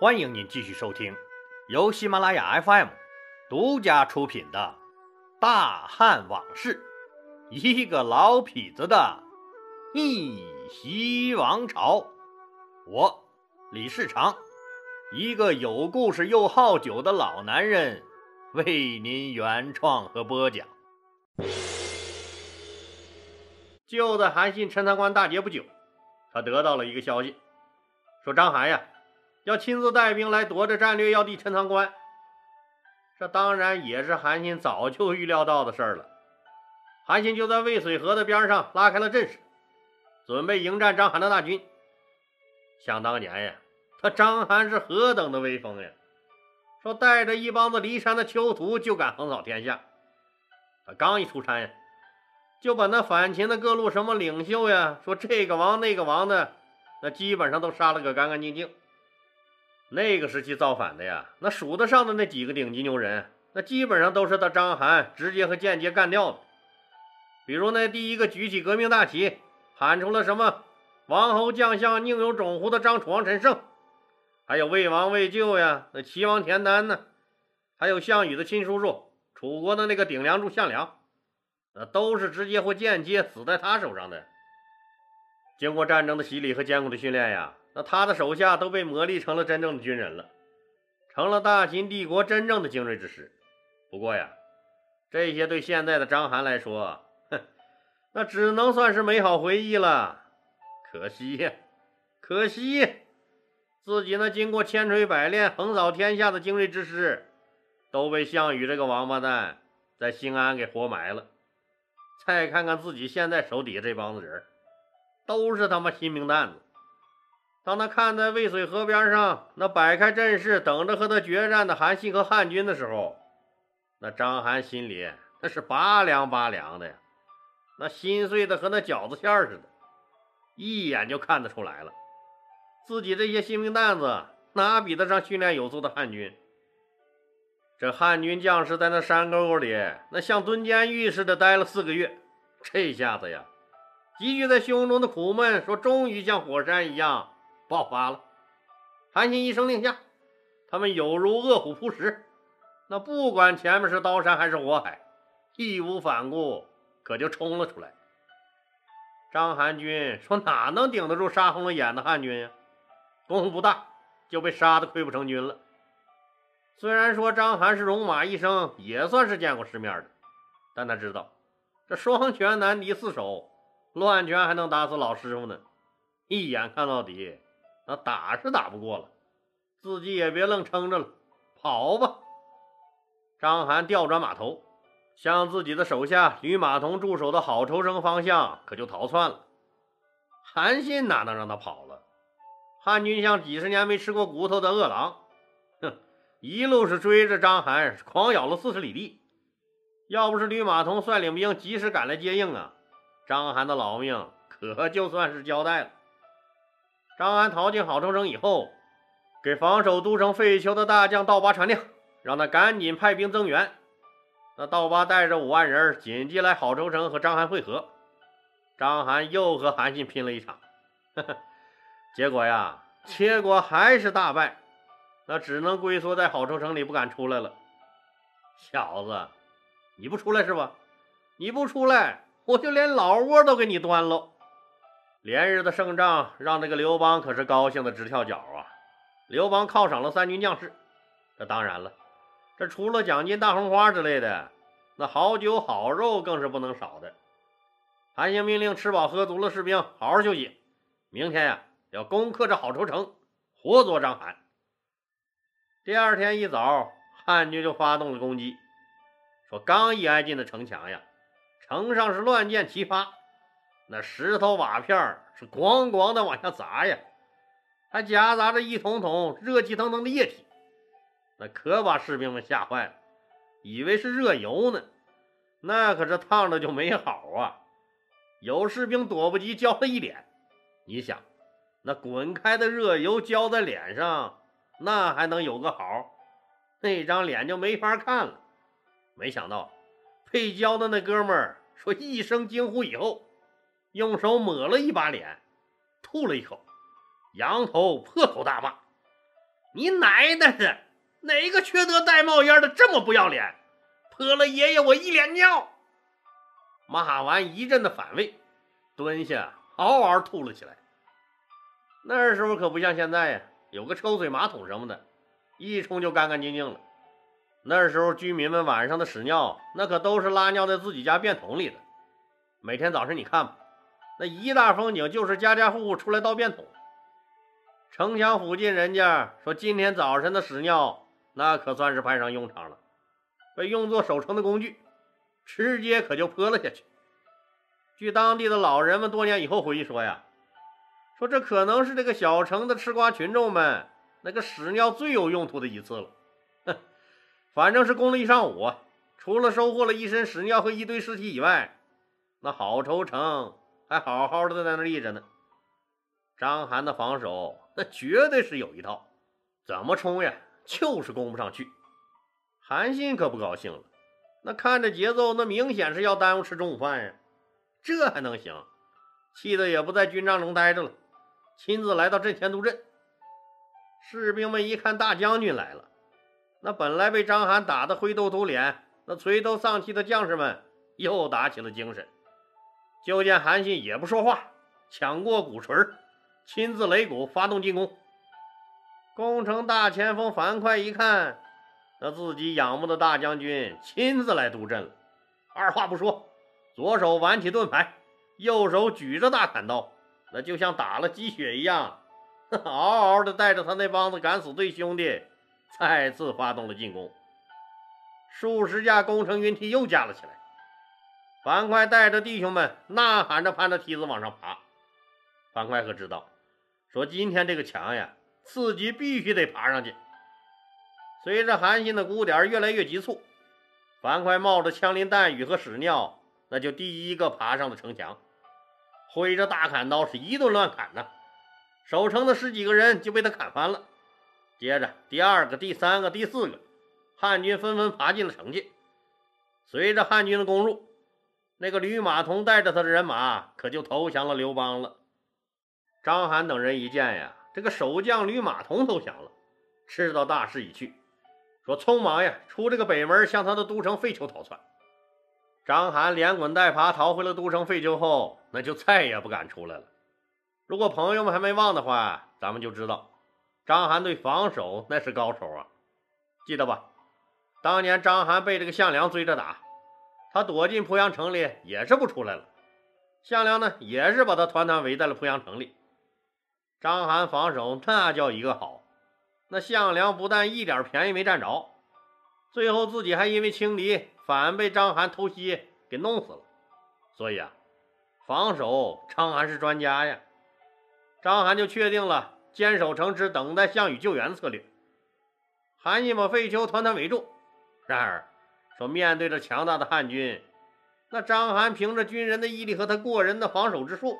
欢迎您继续收听由喜马拉雅 FM 独家出品的《大汉往事》，一个老痞子的逆袭王朝。我李世长，一个有故事又好酒的老男人，为您原创和播讲。就在韩信陈塘关大捷不久，他得到了一个消息，说张邯呀要亲自带兵来夺这战略要地陈塘关。这当然也是韩信早就预料到的事儿了。韩信就在渭水河的边上拉开了阵势，准备迎战章邯的大军。想当年呀，他章邯是何等的威风呀！说带着一帮子骊山的囚徒就敢横扫天下。他刚一出山呀。就把那反秦的各路什么领袖呀，说这个王那个王的，那基本上都杀了个干干净净。那个时期造反的呀，那数得上的那几个顶级牛人，那基本上都是他章邯直接和间接干掉的。比如那第一个举起革命大旗，喊出了什么“王侯将相宁有种乎”的张楚王陈胜，还有魏王魏咎呀，那齐王田丹呢，还有项羽的亲叔叔楚国的那个顶梁柱项梁。那都是直接或间接死在他手上的。经过战争的洗礼和艰苦的训练呀，那他的手下都被磨砺成了真正的军人了，成了大秦帝国真正的精锐之师。不过呀，这些对现在的章邯来说，哼，那只能算是美好回忆了。可惜呀，可惜，自己那经过千锤百炼、横扫天下的精锐之师，都被项羽这个王八蛋在兴安给活埋了。再看看自己现在手底下这帮子人，都是他妈新兵蛋子。当他看在渭水河边上那摆开阵势等着和他决战的韩信和汉军的时候，那章邯心里那是拔凉拔凉的呀，那心碎的和那饺子馅似的，一眼就看得出来了，自己这些新兵蛋子哪比得上训练有素的汉军？这汉军将士在那山沟沟里，那像蹲监狱似的待了四个月。这下子呀，积聚在胸中的苦闷，说终于像火山一样爆发了。韩信一声令下，他们有如饿虎扑食，那不管前面是刀山还是火海，义无反顾，可就冲了出来。章邯军说哪能顶得住杀红了眼的汉军呀？功夫不大，就被杀得溃不成军了。虽然说章邯是戎马一生，也算是见过世面的，但他知道这双拳难敌四手，乱拳还能打死老师傅呢。一眼看到底，那打是打不过了，自己也别愣撑着了，跑吧！章邯调转马头，向自己的手下吕马童驻守的郝愁生方向可就逃窜了。韩信哪能让他跑了？汉军像几十年没吃过骨头的饿狼。哼一路是追着章邯，狂咬了四十里地。要不是吕马童率领兵及时赶来接应啊，章邯的老命可就算是交代了。张邯逃进郝州城以后，给防守都城废丘的大将道八传令，让他赶紧派兵增援。那道八带着五万人紧急来郝州城和章邯会合。章邯又和韩信拼了一场，呵呵，结果呀，结果还是大败。那只能龟缩在郝州城里，不敢出来了。小子，你不出来是吧？你不出来，我就连老窝都给你端了！连日的胜仗让这个刘邦可是高兴的直跳脚啊！刘邦犒赏了三军将士，这当然了，这除了奖金、大红花之类的，那好酒好肉更是不能少的。韩信命令吃饱喝足了士兵好好休息，明天呀要攻克这郝城城，活捉章邯。第二天一早，汉军就发动了攻击。说刚一挨近的城墙呀，城上是乱箭齐发，那石头瓦片是咣咣的往下砸呀，还夹杂着一桶桶热气腾腾的液体，那可把士兵们吓坏了，以为是热油呢，那可是烫的就没好啊！有士兵躲不及，浇了一脸。你想，那滚开的热油浇在脸上。那还能有个好？那张脸就没法看了。没想到配胶的那哥们儿说一声惊呼以后，用手抹了一把脸，吐了一口，仰头破口大骂：“你奶奶的，哪个缺德带冒烟的这么不要脸，泼了爷爷我一脸尿！骂完一阵的反胃，蹲下嗷嗷吐了起来。那时候可不像现在呀，有个抽水马桶什么的，一冲就干干净净了。那时候居民们晚上的屎尿，那可都是拉尿在自己家便桶里的。每天早晨你看吧，那一大风景就是家家户户出来倒便桶。城墙附近人家说，今天早晨的屎尿，那可算是派上用场了，被用作守城的工具，直接可就泼了下去。据当地的老人们多年以后回忆说呀，说这可能是这个小城的吃瓜群众们那个屎尿最有用途的一次了。哼，反正是攻了一上午，除了收获了一身屎尿和一堆尸体以外，那好愁城还好好的在那立着呢。张邯的防守。那绝对是有一套，怎么冲呀，就是攻不上去。韩信可不高兴了，那看着节奏，那明显是要耽误吃中午饭呀，这还能行？气得也不在军帐中待着了，亲自来到阵前督阵。士兵们一看大将军来了，那本来被张邯打得灰头土脸、那垂头丧气的将士们又打起了精神。就见韩信也不说话，抢过鼓槌亲自擂鼓发动进攻。攻城大前锋樊哙一看，那自己仰慕的大将军亲自来督阵了，二话不说，左手挽起盾牌，右手举着大砍刀，那就像打了鸡血一样，嗷嗷的带着他那帮子敢死队兄弟，再次发动了进攻。数十架攻城云梯又架了起来，樊哙带着弟兄们呐喊着攀着梯子往上爬。樊哙可知道。说今天这个墙呀，自己必须得爬上去。随着韩信的鼓点越来越急促，樊哙冒着枪林弹雨和屎尿，那就第一个爬上了城墙，挥着大砍刀是一顿乱砍呐。守城的十几个人就被他砍翻了。接着，第二个、第三个、第四个汉军纷纷爬进了城去。随着汉军的攻入，那个吕马童带着他的人马可就投降了刘邦了。张邯等人一见呀，这个守将吕马童投降了，知道大势已去，说匆忙呀出这个北门，向他的都城废丘逃窜。张邯连滚带爬逃回了都城废丘后，那就再也不敢出来了。如果朋友们还没忘的话，咱们就知道张邯对防守那是高手啊，记得吧？当年张邯被这个项梁追着打，他躲进濮阳城里也是不出来了，项梁呢也是把他团团围在了濮阳城里。张邯防守那叫一个好，那项梁不但一点便宜没占着，最后自己还因为轻敌反被张邯偷袭给弄死了。所以啊，防守张邯是专家呀。张邯就确定了坚守城池，等待项羽救援策略。韩信把废丘团团围住，然而说面对着强大的汉军，那张邯凭着军人的毅力和他过人的防守之术。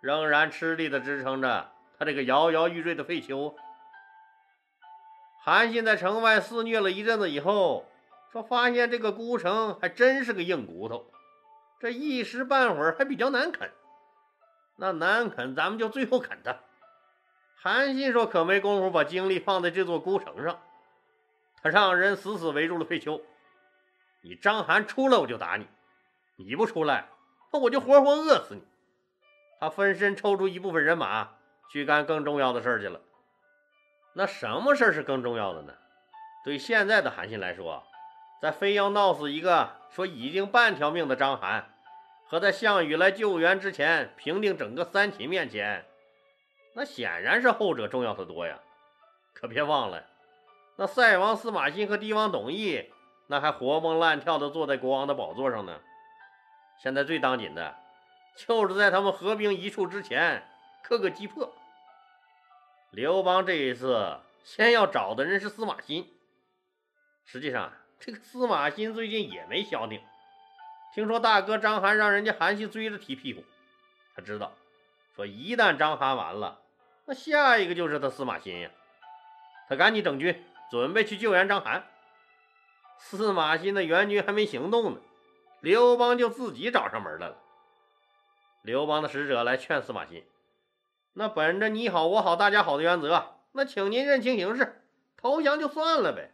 仍然吃力地支撑着他这个摇摇欲坠的废丘。韩信在城外肆虐了一阵子以后，说发现这个孤城还真是个硬骨头，这一时半会儿还比较难啃。那难啃，咱们就最后啃它。韩信说：“可没工夫把精力放在这座孤城上，他让人死死围住了废丘。你张邯出来，我就打你；你不出来，那我就活活饿死你。”他分身抽出一部分人马去干更重要的事儿去了。那什么事儿是更重要的呢？对现在的韩信来说，在非要闹死一个说已经半条命的张邯，和在项羽来救援之前平定整个三秦面前，那显然是后者重要的多呀。可别忘了，那塞王司马欣和帝王董翳，那还活蹦乱跳的坐在国王的宝座上呢。现在最当紧的。就是在他们合兵一处之前，刻个击破。刘邦这一次先要找的人是司马欣。实际上，这个司马欣最近也没消停。听说大哥张邯让人家韩信追着踢屁股，他知道，说一旦张邯完了，那下一个就是他司马欣呀。他赶紧整军，准备去救援张邯。司马欣的援军还没行动呢，刘邦就自己找上门来了。刘邦的使者来劝司马欣，那本着你好我好大家好的原则，那请您认清形势，投降就算了呗。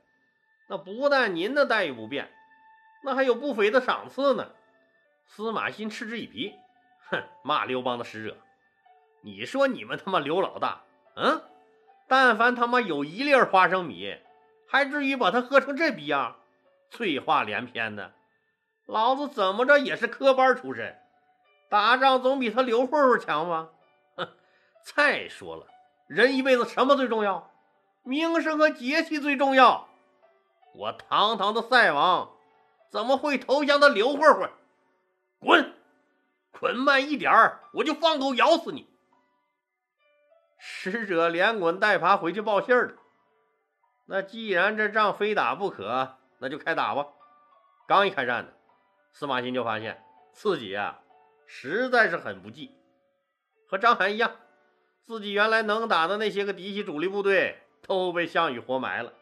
那不但您的待遇不变，那还有不菲的赏赐呢。司马欣嗤之以鼻，哼，骂刘邦的使者：“你说你们他妈刘老大，嗯，但凡他妈有一粒花生米，还至于把他喝成这逼样？醉话连篇的。老子怎么着也是科班出身，打仗总比他刘混混强吧？哼！再说了，人一辈子什么最重要？名声和节气最重要。”我堂堂的赛王，怎么会投降的刘混混？滚！滚慢一点儿，我就放狗咬死你！使者连滚带爬回去报信儿了。那既然这仗非打不可，那就开打吧。刚一开战呢，司马欣就发现自己啊，实在是很不济。和章邯一样，自己原来能打的那些个嫡系主力部队都被项羽活埋了。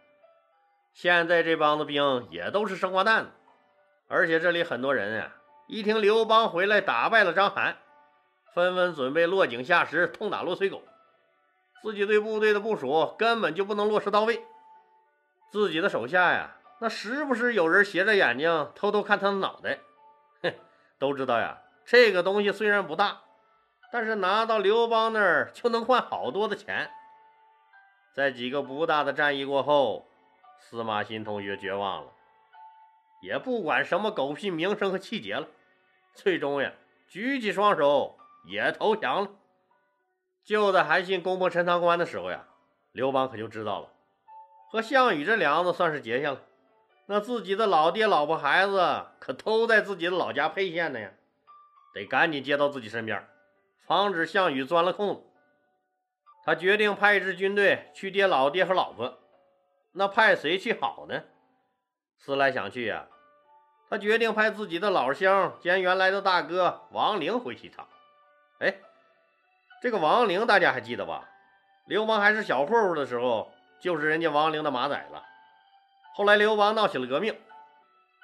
现在这帮子兵也都是生瓜蛋子，而且这里很多人啊，一听刘邦回来打败了章邯，纷纷准备落井下石，痛打落水狗。自己对部队的部署根本就不能落实到位，自己的手下呀，那时不时有人斜着眼睛偷偷看他的脑袋。哼，都知道呀，这个东西虽然不大，但是拿到刘邦那儿就能换好多的钱。在几个不大的战役过后。司马欣同学绝望了，也不管什么狗屁名声和气节了，最终呀，举起双手也投降了。就在韩信攻破陈塘关的时候呀，刘邦可就知道了，和项羽这梁子算是结下了。那自己的老爹、老婆、孩子可都在自己的老家沛县呢呀，得赶紧接到自己身边，防止项羽钻了空子。他决定派一支军队去接老爹和老婆。那派谁去好呢？思来想去呀，他决定派自己的老乡兼原来的大哥王陵回去一趟。哎，这个王陵大家还记得吧？刘邦还是小混混的时候，就是人家王陵的马仔了。后来刘邦闹起了革命，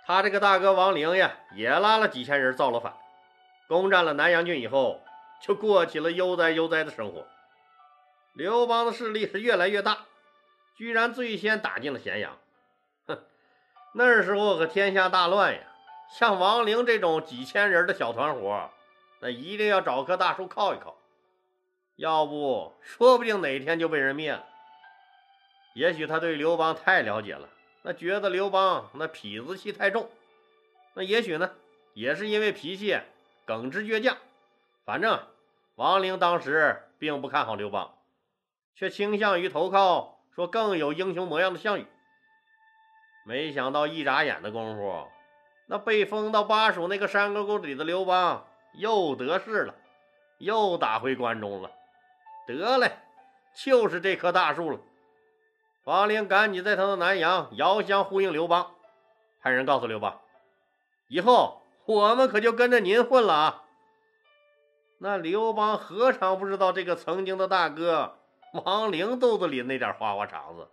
他这个大哥王陵呀，也拉了几千人造了反，攻占了南阳郡以后，就过起了悠哉悠哉的生活。刘邦的势力是越来越大。居然最先打进了咸阳，哼！那时候可天下大乱呀！像王陵这种几千人的小团伙，那一定要找棵大树靠一靠，要不说不定哪天就被人灭了。也许他对刘邦太了解了，那觉得刘邦那痞子气太重，那也许呢，也是因为脾气耿直倔强。反正王陵当时并不看好刘邦，却倾向于投靠。说更有英雄模样的项羽，没想到一眨眼的功夫，那被封到巴蜀那个山沟沟里的刘邦又得势了，又打回关中了。得嘞，就是这棵大树了。王陵赶紧在他的南阳遥相呼应刘邦，派人告诉刘邦，以后我们可就跟着您混了啊。那刘邦何尝不知道这个曾经的大哥？王陵肚子里那点花花肠子，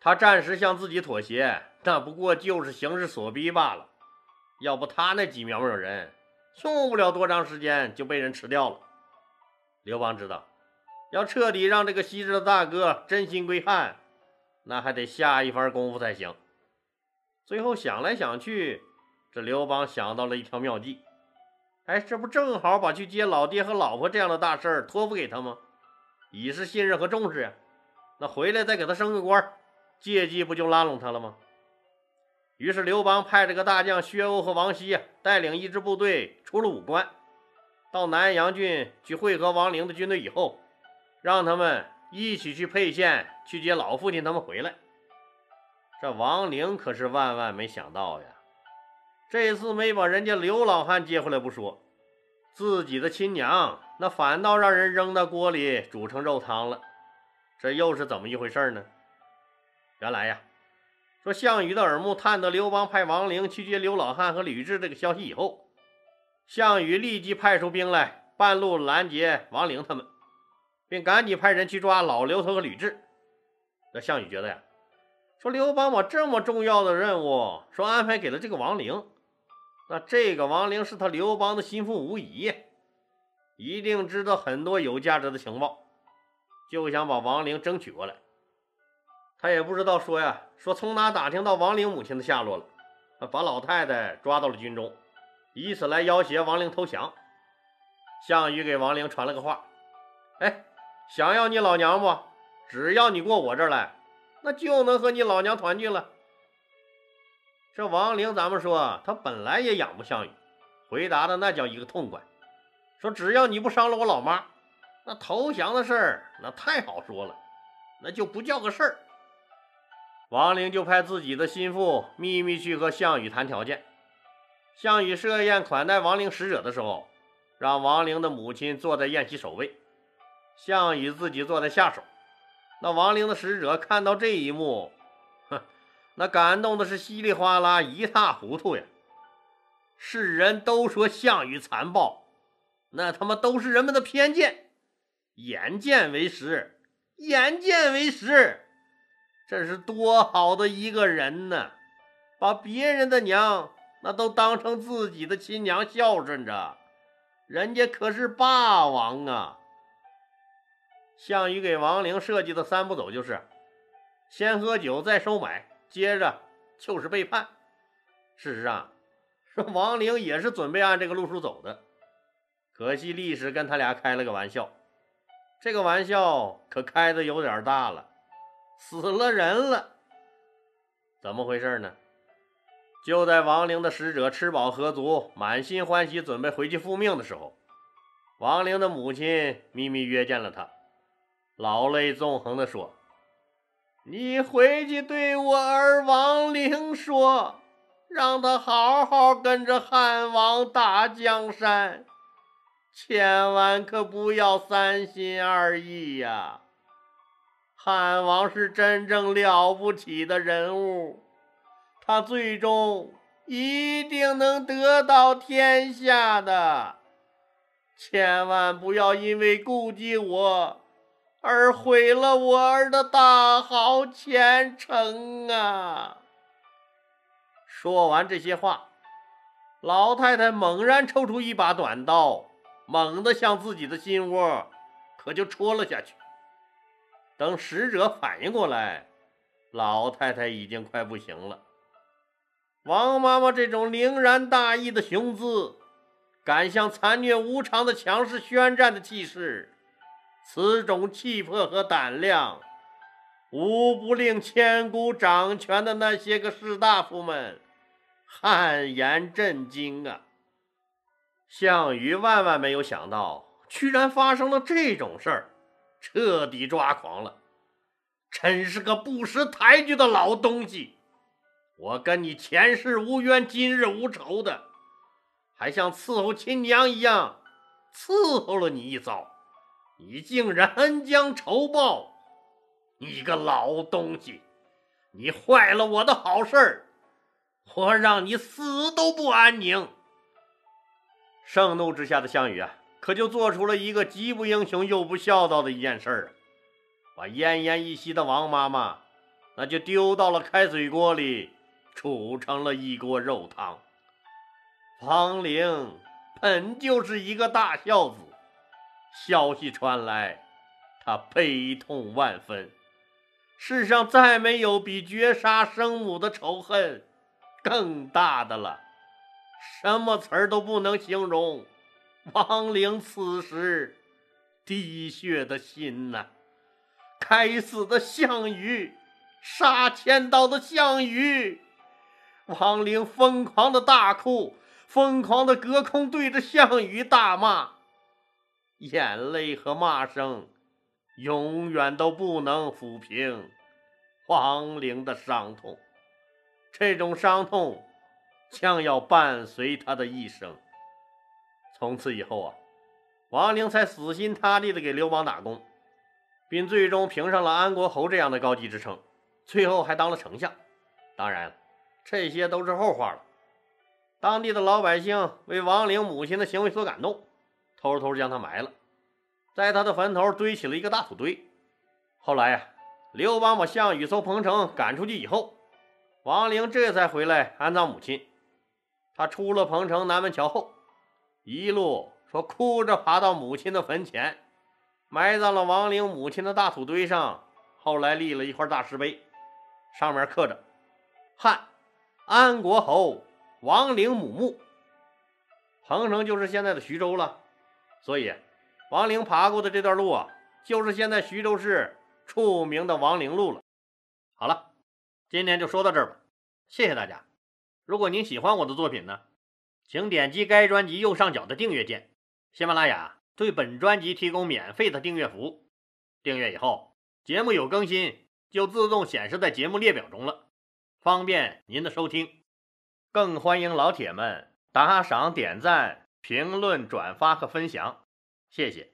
他暂时向自己妥协，那不过就是形势所逼罢了。要不他那几苗苗人，用不了多长时间就被人吃掉了。刘邦知道，要彻底让这个昔日的大哥真心归汉，那还得下一番功夫才行。最后想来想去，这刘邦想到了一条妙计。哎，这不正好把去接老爹和老婆这样的大事儿托付给他吗？以示信任和重视呀，那回来再给他升个官，借机不就拉拢他了吗？于是刘邦派这个大将薛欧和王熙带领一支部队出了武关，到南阳郡去会合王陵的军队以后，让他们一起去沛县去接老父亲他们回来。这王陵可是万万没想到呀，这次没把人家刘老汉接回来不说。自己的亲娘，那反倒让人扔到锅里煮成肉汤了，这又是怎么一回事呢？原来呀，说项羽的耳目探得刘邦派王陵去接刘老汉和吕雉这个消息以后，项羽立即派出兵来，半路拦截王陵他们，并赶紧派人去抓老刘头和吕雉。那项羽觉得呀，说刘邦把这么重要的任务，说安排给了这个王陵。那这个王陵是他刘邦的心腹无疑，一定知道很多有价值的情报，就想把王陵争取过来。他也不知道说呀，说从哪打听到王陵母亲的下落了，把老太太抓到了军中，以此来要挟王陵投降。项羽给王陵传了个话：“哎，想要你老娘不？只要你过我这儿来，那就能和你老娘团聚了。”这王陵，咱们说他本来也仰慕项羽，回答的那叫一个痛快，说只要你不伤了我老妈，那投降的事儿那太好说了，那就不叫个事儿。王陵就派自己的心腹秘密去和项羽谈条件。项羽设宴款待王陵使者的时候，让王陵的母亲坐在宴席首位，项羽自己坐在下手。那王陵的使者看到这一幕，哼，那感动的是稀里哗啦一塌糊涂呀！世人都说项羽残暴，那他妈都是人们的偏见。眼见为实，眼见为实。这是多好的一个人呢！把别人的娘那都当成自己的亲娘孝顺着，人家可是霸王啊！项羽给王陵设计的三步走就是：先喝酒，再收买，接着就是背叛。事实上，说王陵也是准备按这个路数走的，可惜历史跟他俩开了个玩笑，这个玩笑可开的有点大了。死了人了，怎么回事呢？就在王陵的使者吃饱喝足、满心欢喜，准备回去复命的时候，王陵的母亲秘密约见了他，老泪纵横地说：“你回去对我儿亡灵说，让他好好跟着汉王打江山，千万可不要三心二意呀。”汉王是真正了不起的人物，他最终一定能得到天下的。千万不要因为顾忌我而毁了我儿的大好前程啊！说完这些话，老太太猛然抽出一把短刀，猛地向自己的心窝可就戳了下去。等使者反应过来，老太太已经快不行了。王妈妈这种凌然大义的雄姿，敢向残虐无常的强势宣战的气势，此种气魄和胆量，无不令千古掌权的那些个士大夫们汗颜震惊啊！项羽万万没有想到，居然发生了这种事儿。彻底抓狂了，真是个不识抬举的老东西！我跟你前世无冤，今日无仇的，还像伺候亲娘一样伺候了你一遭，你竟然恩将仇报！你个老东西，你坏了我的好事儿，我让你死都不安宁！盛怒之下的项羽啊！可就做出了一个极不英雄又不孝道的一件事儿啊！把奄奄一息的王妈妈，那就丢到了开水锅里，煮成了一锅肉汤。王陵本就是一个大孝子，消息传来，他悲痛万分。世上再没有比绝杀生母的仇恨更大的了，什么词儿都不能形容。王陵此时滴血的心呐！该死的项羽，杀千刀的项羽！王陵疯狂的大哭，疯狂的隔空对着项羽大骂，眼泪和骂声永远都不能抚平王陵的伤痛，这种伤痛将要伴随他的一生。从此以后啊，王陵才死心塌地的给刘邦打工，并最终评上了安国侯这样的高级职称，最后还当了丞相。当然，这些都是后话了。当地的老百姓为王陵母亲的行为所感动，偷偷将他埋了，在他的坟头堆起了一个大土堆。后来呀，刘邦把项羽从彭城赶出去以后，王陵这才回来安葬母亲。他出了彭城南门桥后。一路说哭着爬到母亲的坟前，埋葬了王陵母亲的大土堆上，后来立了一块大石碑，上面刻着“汉安国侯王陵母墓”。彭城就是现在的徐州了，所以王陵爬过的这段路啊，就是现在徐州市著名的王陵路了。好了，今天就说到这儿吧，谢谢大家。如果您喜欢我的作品呢，请点击该专辑右上角的订阅键。喜马拉雅对本专辑提供免费的订阅服务，订阅以后，节目有更新就自动显示在节目列表中了，方便您的收听。更欢迎老铁们打赏、点赞、评论、转发和分享，谢谢。